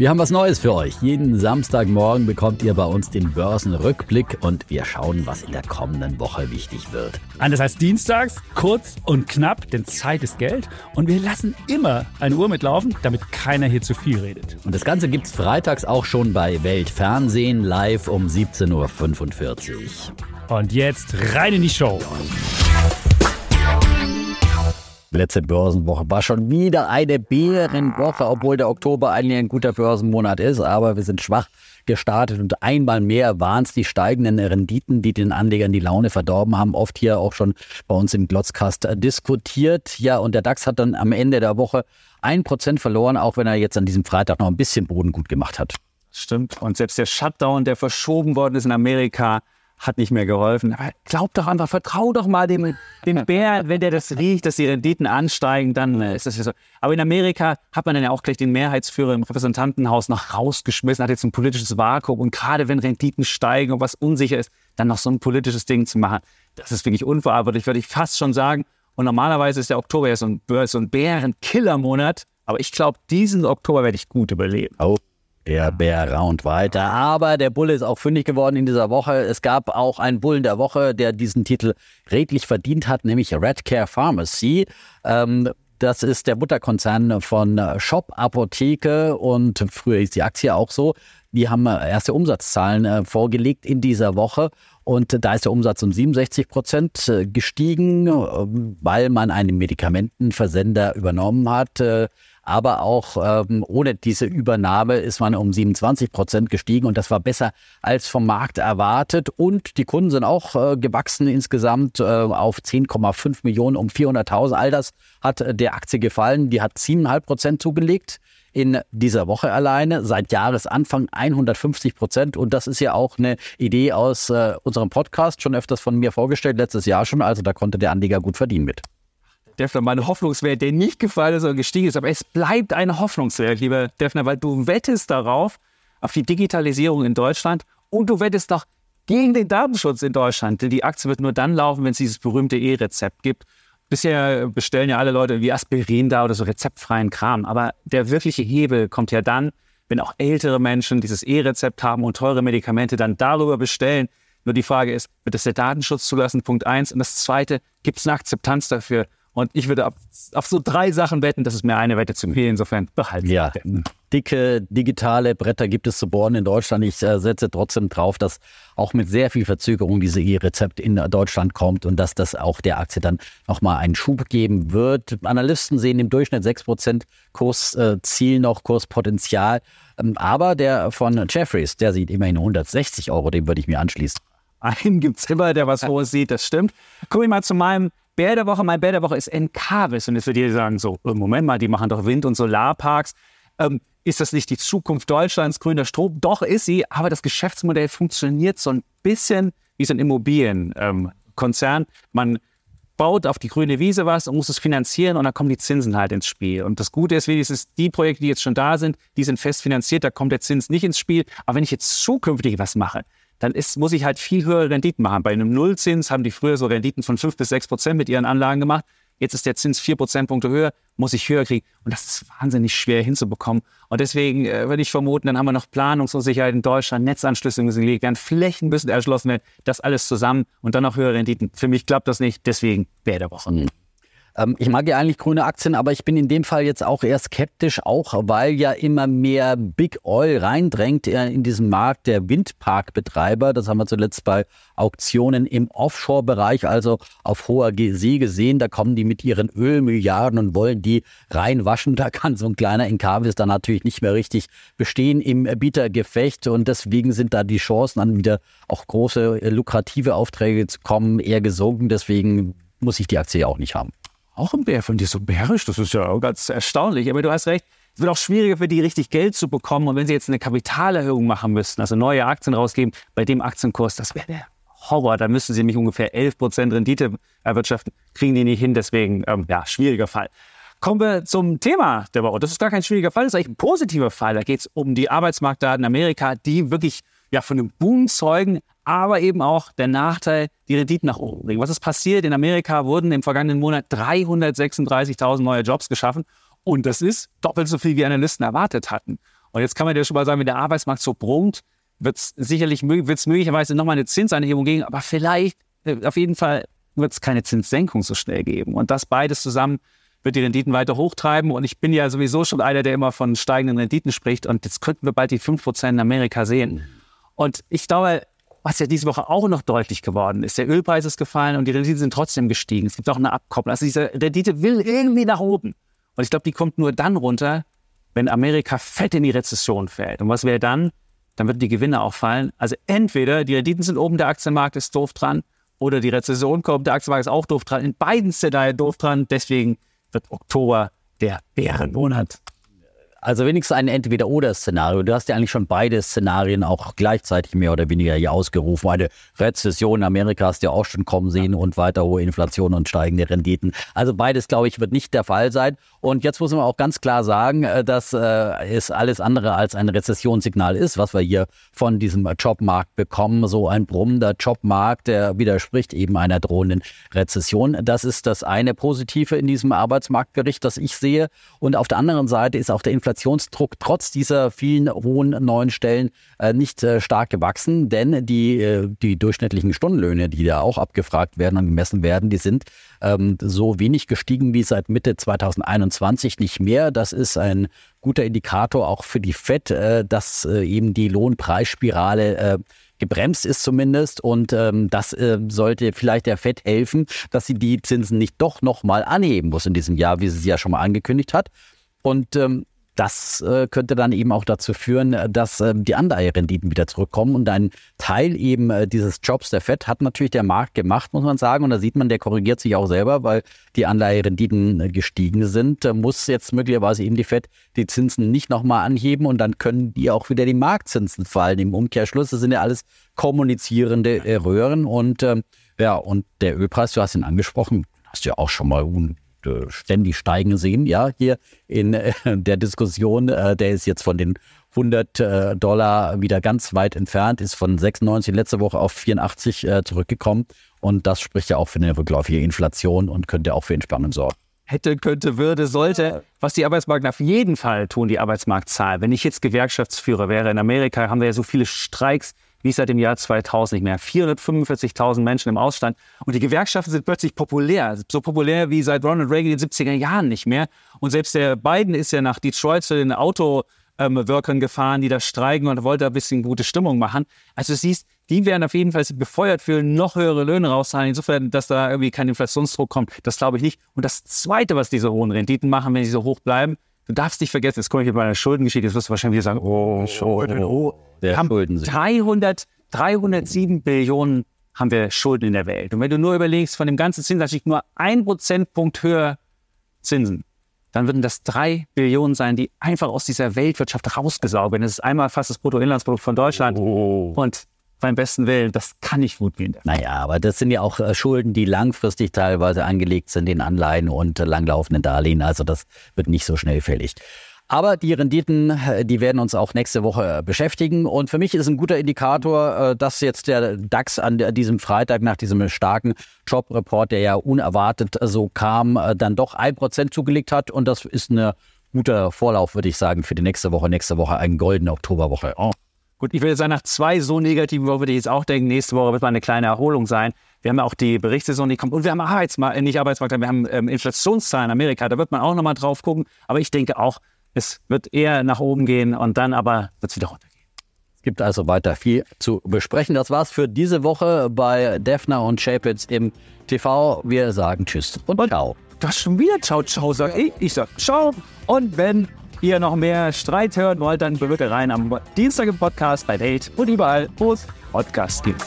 Wir haben was Neues für euch. Jeden Samstagmorgen bekommt ihr bei uns den Börsenrückblick und wir schauen, was in der kommenden Woche wichtig wird. Anders als dienstags, kurz und knapp, denn Zeit ist Geld. Und wir lassen immer eine Uhr mitlaufen, damit keiner hier zu viel redet. Und das Ganze gibt's freitags auch schon bei Weltfernsehen live um 17.45 Uhr. Und jetzt rein in die Show. Letzte Börsenwoche war schon wieder eine Bärenwoche, obwohl der Oktober eigentlich ein guter Börsenmonat ist, aber wir sind schwach gestartet und einmal mehr waren es die steigenden Renditen, die den Anlegern die Laune verdorben haben. Oft hier auch schon bei uns im Glotzkast diskutiert. Ja, und der DAX hat dann am Ende der Woche ein Prozent verloren, auch wenn er jetzt an diesem Freitag noch ein bisschen Boden gut gemacht hat. Stimmt. Und selbst der Shutdown, der verschoben worden ist in Amerika, hat nicht mehr geholfen. Aber glaub doch einfach, vertrau doch mal dem, dem Bär, wenn der das riecht, dass die Renditen ansteigen, dann äh, ist das ja so. Aber in Amerika hat man dann ja auch gleich den Mehrheitsführer im Repräsentantenhaus noch rausgeschmissen, hat jetzt ein politisches Vakuum. Und gerade wenn Renditen steigen und was unsicher ist, dann noch so ein politisches Ding zu machen, das ist wirklich unverantwortlich, würde ich fast schon sagen. Und normalerweise ist der Oktober ja so ein, so ein Bärenkillermonat. Aber ich glaube, diesen Oktober werde ich gut überleben. Oh. Der Bär raunt weiter. Aber der Bulle ist auch fündig geworden in dieser Woche. Es gab auch einen Bullen der Woche, der diesen Titel redlich verdient hat, nämlich Redcare Pharmacy. Ähm, das ist der Mutterkonzern von Shop Apotheke und früher hieß die Aktie auch so. Die haben erste Umsatzzahlen äh, vorgelegt in dieser Woche und da ist der Umsatz um 67 Prozent äh, gestiegen, äh, weil man einen Medikamentenversender übernommen hat. Aber auch ähm, ohne diese Übernahme ist man um 27 Prozent gestiegen und das war besser als vom Markt erwartet. Und die Kunden sind auch äh, gewachsen insgesamt äh, auf 10,5 Millionen um 400.000. All das hat äh, der Aktie gefallen. Die hat 7,5 Prozent zugelegt in dieser Woche alleine, seit Jahresanfang 150 Prozent. Und das ist ja auch eine Idee aus äh, unserem Podcast, schon öfters von mir vorgestellt, letztes Jahr schon. Also da konnte der Anleger gut verdienen mit. Defner, meine Hoffnungswert, der nicht gefallen ist oder gestiegen ist, aber es bleibt ein Hoffnungswert, lieber Defner, weil du wettest darauf, auf die Digitalisierung in Deutschland und du wettest doch gegen den Datenschutz in Deutschland. Denn die Aktie wird nur dann laufen, wenn es dieses berühmte E-Rezept gibt. Bisher bestellen ja alle Leute wie Aspirin da oder so rezeptfreien Kram. Aber der wirkliche Hebel kommt ja dann, wenn auch ältere Menschen dieses E-Rezept haben und teure Medikamente dann darüber bestellen. Nur die Frage ist, wird es der Datenschutz zulassen? Punkt eins. Und das zweite, gibt es eine Akzeptanz dafür? Und ich würde auf, auf, so drei Sachen wetten, das ist mir eine Wette zu viel. Insofern behalten. Ja, dicke digitale Bretter gibt es zu bohren in Deutschland. Ich äh, setze trotzdem drauf, dass auch mit sehr viel Verzögerung diese E-Rezept in Deutschland kommt und dass das auch der Aktie dann nochmal einen Schub geben wird. Analysten sehen im Durchschnitt 6% Kursziel äh, noch, Kurspotenzial. Ähm, aber der von Jeffries, der sieht immerhin 160 Euro, dem würde ich mir anschließen. Einen gibt es immer, der was Hohes sieht, das stimmt. Gucken wir mal zu meinem Bär der Woche, mein Bär der Woche ist Encarvis. Und jetzt wird ihr sagen, so, äh, Moment mal, die machen doch Wind- und Solarparks. Ähm, ist das nicht die Zukunft Deutschlands, grüner Strom? Doch, ist sie, aber das Geschäftsmodell funktioniert so ein bisschen wie so ein Immobilienkonzern. Ähm, Man baut auf die grüne Wiese was und muss es finanzieren und dann kommen die Zinsen halt ins Spiel. Und das Gute ist wenigstens, die Projekte, die jetzt schon da sind, die sind fest finanziert, da kommt der Zins nicht ins Spiel. Aber wenn ich jetzt zukünftig was mache, dann ist, muss ich halt viel höhere Renditen machen. Bei einem Nullzins haben die früher so Renditen von fünf bis sechs Prozent mit ihren Anlagen gemacht. Jetzt ist der Zins vier Prozentpunkte höher, muss ich höher kriegen. Und das ist wahnsinnig schwer hinzubekommen. Und deswegen äh, würde ich vermuten, dann haben wir noch Planungsunsicherheit in Deutschland, Netzanschlüsse müssen gelegt werden, Flächen müssen erschlossen werden, das alles zusammen und dann noch höhere Renditen. Für mich klappt das nicht, deswegen wäre der Woche. Ähm, ich mag ja eigentlich grüne Aktien, aber ich bin in dem Fall jetzt auch eher skeptisch, auch weil ja immer mehr Big Oil reindrängt in diesen Markt der Windparkbetreiber. Das haben wir zuletzt bei Auktionen im Offshore-Bereich, also auf hoher See gesehen. Da kommen die mit ihren Ölmilliarden und wollen die reinwaschen. Da kann so ein kleiner Inkavis dann natürlich nicht mehr richtig bestehen im Bietergefecht und deswegen sind da die Chancen, dann wieder auch große lukrative Aufträge zu kommen, eher gesunken. Deswegen muss ich die Aktie auch nicht haben auch ein Bär von dir, so bärisch, das ist ja ganz erstaunlich. Aber du hast recht, es wird auch schwieriger für die, richtig Geld zu bekommen. Und wenn sie jetzt eine Kapitalerhöhung machen müssten, also neue Aktien rausgeben, bei dem Aktienkurs, das wäre der Horror. Da müssen sie nämlich ungefähr 11% Rendite erwirtschaften. Kriegen die nicht hin, deswegen, ähm, ja, schwieriger Fall. Kommen wir zum Thema der Woche. Das ist gar kein schwieriger Fall, das ist eigentlich ein positiver Fall. Da geht es um die Arbeitsmarktdaten in Amerika, die wirklich ja, von einem Boom zeugen, aber eben auch der Nachteil, die Renditen nach oben bringen. Was ist passiert? In Amerika wurden im vergangenen Monat 336.000 neue Jobs geschaffen und das ist doppelt so viel, wie Analysten erwartet hatten. Und jetzt kann man dir schon mal sagen, wenn der Arbeitsmarkt so brummt, wird es sicherlich wird's möglicherweise nochmal eine Zinsanhebung geben, aber vielleicht, äh, auf jeden Fall, wird es keine Zinssenkung so schnell geben. Und das beides zusammen wird die Renditen weiter hochtreiben. Und ich bin ja sowieso schon einer, der immer von steigenden Renditen spricht. Und jetzt könnten wir bald die 5% in Amerika sehen. Und ich glaube, was ja diese Woche auch noch deutlich geworden ist, der Ölpreis ist gefallen und die Renditen sind trotzdem gestiegen. Es gibt auch eine Abkopplung. Also diese Rendite will irgendwie nach oben. Und ich glaube, die kommt nur dann runter, wenn Amerika fett in die Rezession fällt. Und was wäre dann? Dann würden die Gewinne auch fallen. Also entweder die Renditen sind oben, der Aktienmarkt ist doof dran, oder die Rezession kommt, der Aktienmarkt ist auch doof dran. In beiden Szenarien doof dran. Deswegen wird Oktober der Bärenmonat. Also wenigstens ein Entweder-Oder-Szenario. Du hast ja eigentlich schon beide Szenarien auch gleichzeitig mehr oder weniger hier ausgerufen. Eine Rezession in Amerika hast du ja auch schon kommen sehen und weiter hohe Inflation und steigende Renditen. Also beides, glaube ich, wird nicht der Fall sein. Und jetzt muss man auch ganz klar sagen, äh, dass äh, es alles andere als ein Rezessionssignal ist, was wir hier von diesem Jobmarkt bekommen. So ein brummender Jobmarkt, der widerspricht eben einer drohenden Rezession. Das ist das eine Positive in diesem Arbeitsmarktbericht, das ich sehe. Und auf der anderen Seite ist auch der Inflation Inflationsdruck trotz dieser vielen hohen neuen Stellen äh, nicht äh, stark gewachsen, denn die, äh, die durchschnittlichen Stundenlöhne, die da auch abgefragt werden und gemessen werden, die sind ähm, so wenig gestiegen wie seit Mitte 2021 nicht mehr. Das ist ein guter Indikator auch für die FED, äh, dass äh, eben die Lohnpreisspirale äh, gebremst ist zumindest. Und ähm, das äh, sollte vielleicht der FED helfen, dass sie die Zinsen nicht doch nochmal anheben muss in diesem Jahr, wie sie es ja schon mal angekündigt hat. Und ähm, das äh, könnte dann eben auch dazu führen, äh, dass äh, die Anleiherenditen wieder zurückkommen. Und ein Teil eben äh, dieses Jobs der FED hat natürlich der Markt gemacht, muss man sagen. Und da sieht man, der korrigiert sich auch selber, weil die Anleiherenditen äh, gestiegen sind. Muss jetzt möglicherweise eben die FED die Zinsen nicht nochmal anheben und dann können die auch wieder die Marktzinsen fallen. Im Umkehrschluss, das sind ja alles kommunizierende Röhren. Und ähm, ja, und der Ölpreis, du hast ihn angesprochen, hast du ja auch schon mal äh, ständig steigen sehen, ja, hier in äh, der Diskussion. Äh, der ist jetzt von den 100 Dollar wieder ganz weit entfernt, ist von 96 letzte Woche auf 84 zurückgekommen. Und das spricht ja auch für eine rückläufige Inflation und könnte auch für Entspannung sorgen hätte, könnte, würde, sollte. Was die Arbeitsmarkt auf jeden Fall tun, die Arbeitsmarktzahl. Wenn ich jetzt Gewerkschaftsführer wäre in Amerika, haben wir ja so viele Streiks wie seit dem Jahr 2000 nicht mehr. 445.000 Menschen im Ausstand. Und die Gewerkschaften sind plötzlich populär. So populär wie seit Ronald Reagan in den 70er Jahren nicht mehr. Und selbst der Biden ist ja nach Detroit zu den Autoworkern ähm, gefahren, die da streiken und wollte ein bisschen gute Stimmung machen. Also du siehst, die werden auf jeden Fall befeuert für noch höhere Löhne rauszahlen. Insofern, dass da irgendwie kein Inflationsdruck kommt, das glaube ich nicht. Und das Zweite, was diese hohen Renditen machen, wenn sie so hoch bleiben, du darfst nicht vergessen, jetzt komme ich hier bei einer Schuldengeschichte, jetzt wirst du wahrscheinlich wieder sagen, oh, Schulden, oh. Der haben 300, 307 Billionen haben wir Schulden in der Welt. Und wenn du nur überlegst, von dem ganzen Zinsanstieg nur ein Prozentpunkt höher Zinsen, dann würden das drei Billionen sein, die einfach aus dieser Weltwirtschaft rausgesaugt werden. Das ist einmal fast das Bruttoinlandsprodukt von Deutschland. Oh. Und beim besten Willen, das kann nicht gut gehen. Naja, aber das sind ja auch äh, Schulden, die langfristig teilweise angelegt sind in Anleihen und langlaufenden Darlehen. Also das wird nicht so schnell fällig. Aber die Renditen, äh, die werden uns auch nächste Woche äh, beschäftigen. Und für mich ist ein guter Indikator, dass jetzt der DAX an diesem Freitag nach diesem starken Jobreport, der ja unerwartet so kam, dann doch ein Prozent zugelegt hat. Und das ist ein guter Vorlauf, würde ich sagen, für die nächste Woche. Nächste Woche eine goldene Oktoberwoche. Oh. Gut, ich würde sagen, nach zwei so negativen Wochen würde ich jetzt auch denken, nächste Woche wird mal eine kleine Erholung sein. Wir haben ja auch die Berichtssaison, die kommt. Und wir haben Arbeitsmarkt, äh, nicht Arbeitsmarkt, wir haben ähm, Inflationszahlen in Amerika. Da wird man auch nochmal drauf gucken. Aber ich denke auch, es wird eher nach oben gehen und dann aber wird es wieder runtergehen. Es gibt also weiter viel zu besprechen. Das war's für diese Woche bei Defner und Chapitz im TV. Wir sagen Tschüss und, und ciao. Du hast schon wieder Ciao, Ciao, sag ich. Ich sag Ciao. Und wenn ihr noch mehr Streit hören wollt, dann bewirkt rein am Dienstag im Podcast bei Date und überall, wo es Podcasts gibt.